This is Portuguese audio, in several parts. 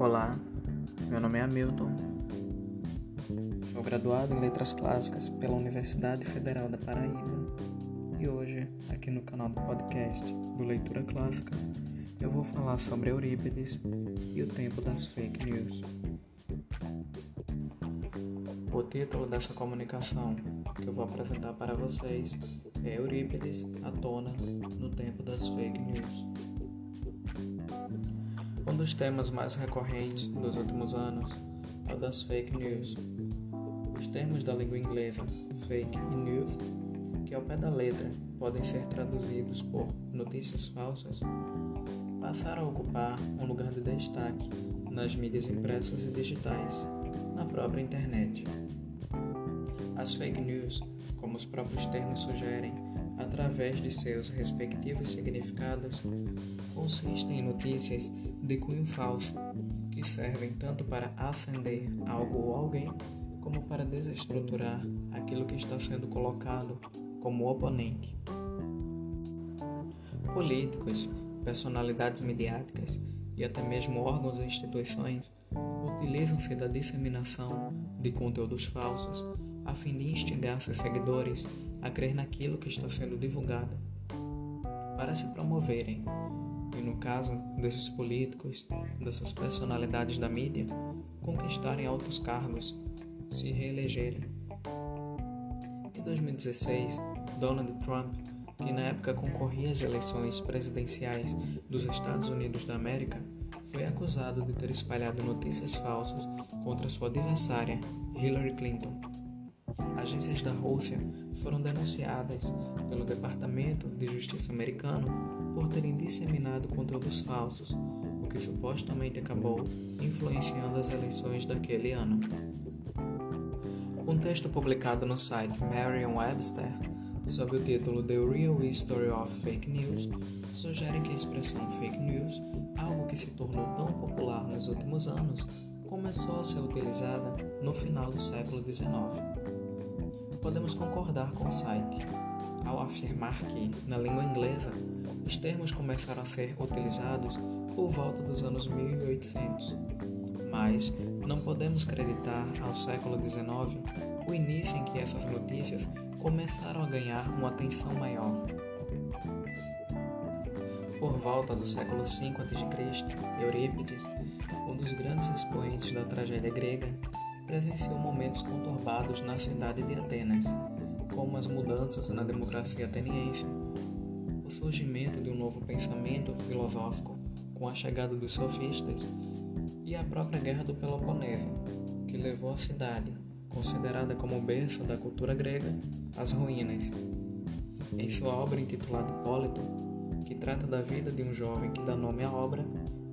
Olá, meu nome é Hamilton. Sou graduado em Letras Clássicas pela Universidade Federal da Paraíba. E hoje, aqui no canal do podcast do Leitura Clássica, eu vou falar sobre Eurípides e o tempo das fake news. O título dessa comunicação que eu vou apresentar para vocês é Eurípides à tona no tempo das fake news. Um dos temas mais recorrentes dos últimos anos é o das fake news. Os termos da língua inglesa fake e news, que ao pé da letra podem ser traduzidos por notícias falsas, passaram a ocupar um lugar de destaque nas mídias impressas e digitais, na própria internet. As fake news, como os próprios termos sugerem, através de seus respectivos significados, consistem em notícias de cunho falso que servem tanto para acender algo ou alguém, como para desestruturar aquilo que está sendo colocado como oponente. Políticos, personalidades midiáticas e até mesmo órgãos e instituições utilizam-se da disseminação de conteúdos falsos a fim de instigar seus seguidores a crer naquilo que está sendo divulgado, para se promoverem, e no caso desses políticos, dessas personalidades da mídia, conquistarem altos cargos, se reelegerem. Em 2016, Donald Trump, que na época concorria às eleições presidenciais dos Estados Unidos da América, foi acusado de ter espalhado notícias falsas contra sua adversária, Hillary Clinton agências da Rússia foram denunciadas pelo Departamento de Justiça americano por terem disseminado conteúdos falsos, o que supostamente acabou influenciando as eleições daquele ano. Um texto publicado no site Merriam-Webster sob o título The Real History of Fake News sugere que a expressão fake news, algo que se tornou tão popular nos últimos anos, começou a ser utilizada no final do século XIX podemos concordar com o site ao afirmar que, na língua inglesa, os termos começaram a ser utilizados por volta dos anos 1800. Mas não podemos acreditar ao século XIX o início em que essas notícias começaram a ganhar uma atenção maior. Por volta do século V a.C., Eurípides, um dos grandes expoentes da tragédia grega, presenciou momentos conturbados na cidade de Atenas, como as mudanças na democracia ateniense, o surgimento de um novo pensamento filosófico com a chegada dos sofistas e a própria Guerra do Peloponeso, que levou a cidade, considerada como berço da cultura grega, às ruínas. Em sua obra intitulada Hipólito, que trata da vida de um jovem que dá nome à obra,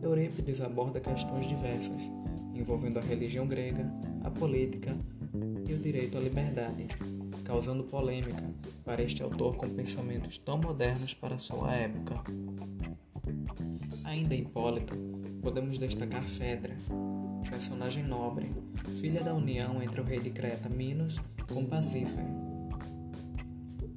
Eurípides aborda questões diversas, envolvendo a religião grega, a política e o direito à liberdade, causando polêmica para este autor com pensamentos tão modernos para sua época. Ainda em Hipólito, podemos destacar Fedra, personagem nobre, filha da união entre o rei de Creta Minos com Pasífae.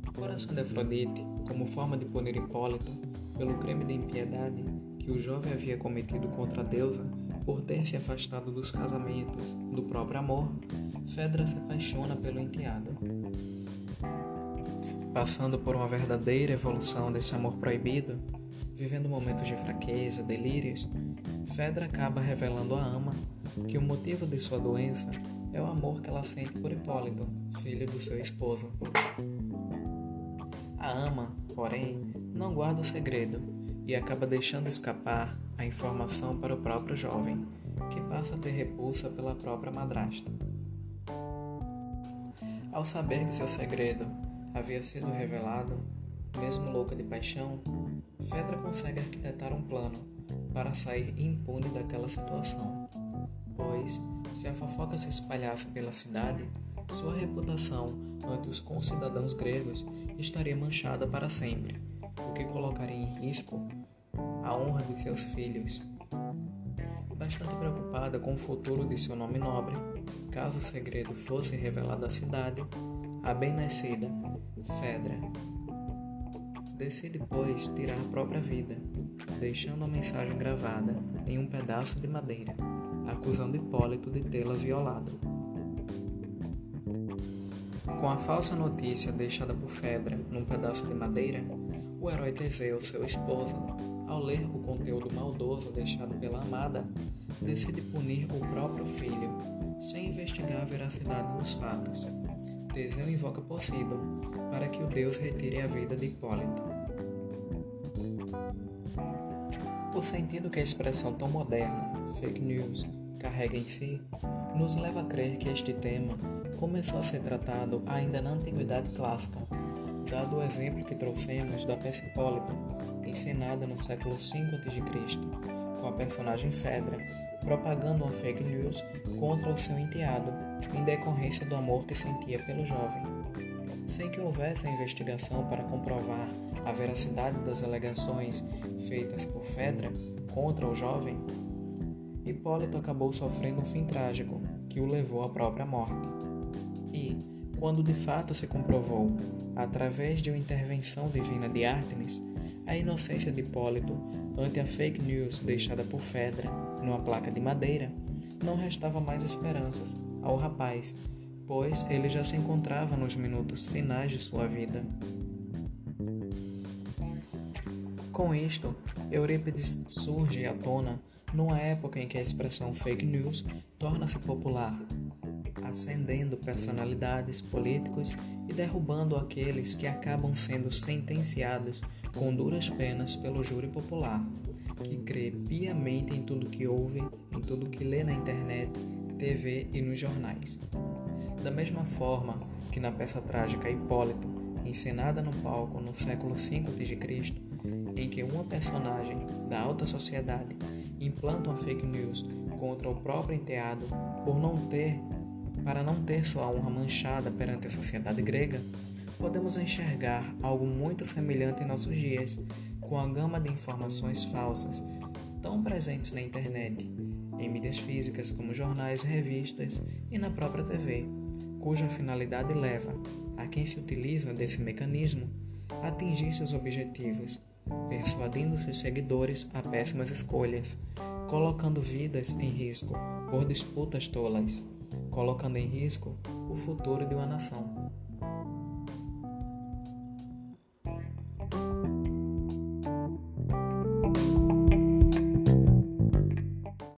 O coração de Afrodite, como forma de punir Hipólito pelo crime de impiedade que o jovem havia cometido contra a deusa, por ter se afastado dos casamentos, do próprio amor, Fedra se apaixona pelo enteado. Passando por uma verdadeira evolução desse amor proibido, vivendo momentos de fraqueza, delírios, Fedra acaba revelando à ama que o motivo de sua doença é o amor que ela sente por Hipólito, filho do seu esposo. A ama, porém, não guarda o segredo e acaba deixando escapar a informação para o próprio jovem, que passa a ter repulsa pela própria madrasta. Ao saber que seu segredo havia sido revelado, mesmo louca de paixão, Fedra consegue arquitetar um plano para sair impune daquela situação. Pois, se a fofoca se espalhasse pela cidade, sua reputação ante os concidadãos gregos estaria manchada para sempre, o que colocaria em risco a honra de seus filhos. Bastante preocupada com o futuro de seu nome nobre, caso o segredo fosse revelado à cidade, a bem-nascida Fedra decide, pois, tirar a própria vida, deixando a mensagem gravada em um pedaço de madeira. acusando Hipólito de tê-la violado. Com a falsa notícia deixada por Fedra num pedaço de madeira, o herói Teseu, seu esposo, ao ler o conteúdo maldoso deixado pela amada, decide punir o próprio filho, sem investigar a veracidade dos fatos. Teseu invoca Poseidon para que o deus retire a vida de Hipólito. O sentido que a expressão tão moderna, fake news, carrega em si, nos leva a crer que este tema começou a ser tratado ainda na Antiguidade Clássica, dado o exemplo que trouxemos da peça Hipólito, encenada no século V a.C., com a personagem Fedra propagando uma fake news contra o seu enteado, em decorrência do amor que sentia pelo jovem. Sem que houvesse a investigação para comprovar a veracidade das alegações feitas por Fedra contra o jovem, Hipólito acabou sofrendo um fim trágico que o levou à própria morte. E, quando de fato se comprovou, através de uma intervenção divina de Ártemis, a inocência de Hipólito ante a fake news deixada por Fedra numa placa de madeira, não restava mais esperanças ao rapaz, pois ele já se encontrava nos minutos finais de sua vida. Com isto, Eurípides surge à tona numa época em que a expressão fake news torna-se popular, ascendendo personalidades políticos e derrubando aqueles que acabam sendo sentenciados com duras penas pelo júri popular, que crê piamente em tudo que ouve, em tudo que lê na internet, TV e nos jornais. Da mesma forma que na peça trágica Hipólito, encenada no palco no século V a.C., em que uma personagem da alta sociedade implanta uma fake news contra o próprio enteado por não ter para não ter sua honra manchada perante a sociedade grega, podemos enxergar algo muito semelhante em nossos dias, com a gama de informações falsas tão presentes na internet, em mídias físicas como jornais, revistas e na própria TV, cuja finalidade leva a quem se utiliza desse mecanismo a atingir seus objetivos, persuadindo seus seguidores a péssimas escolhas, colocando vidas em risco por disputas tolas colocando em risco o futuro de uma nação.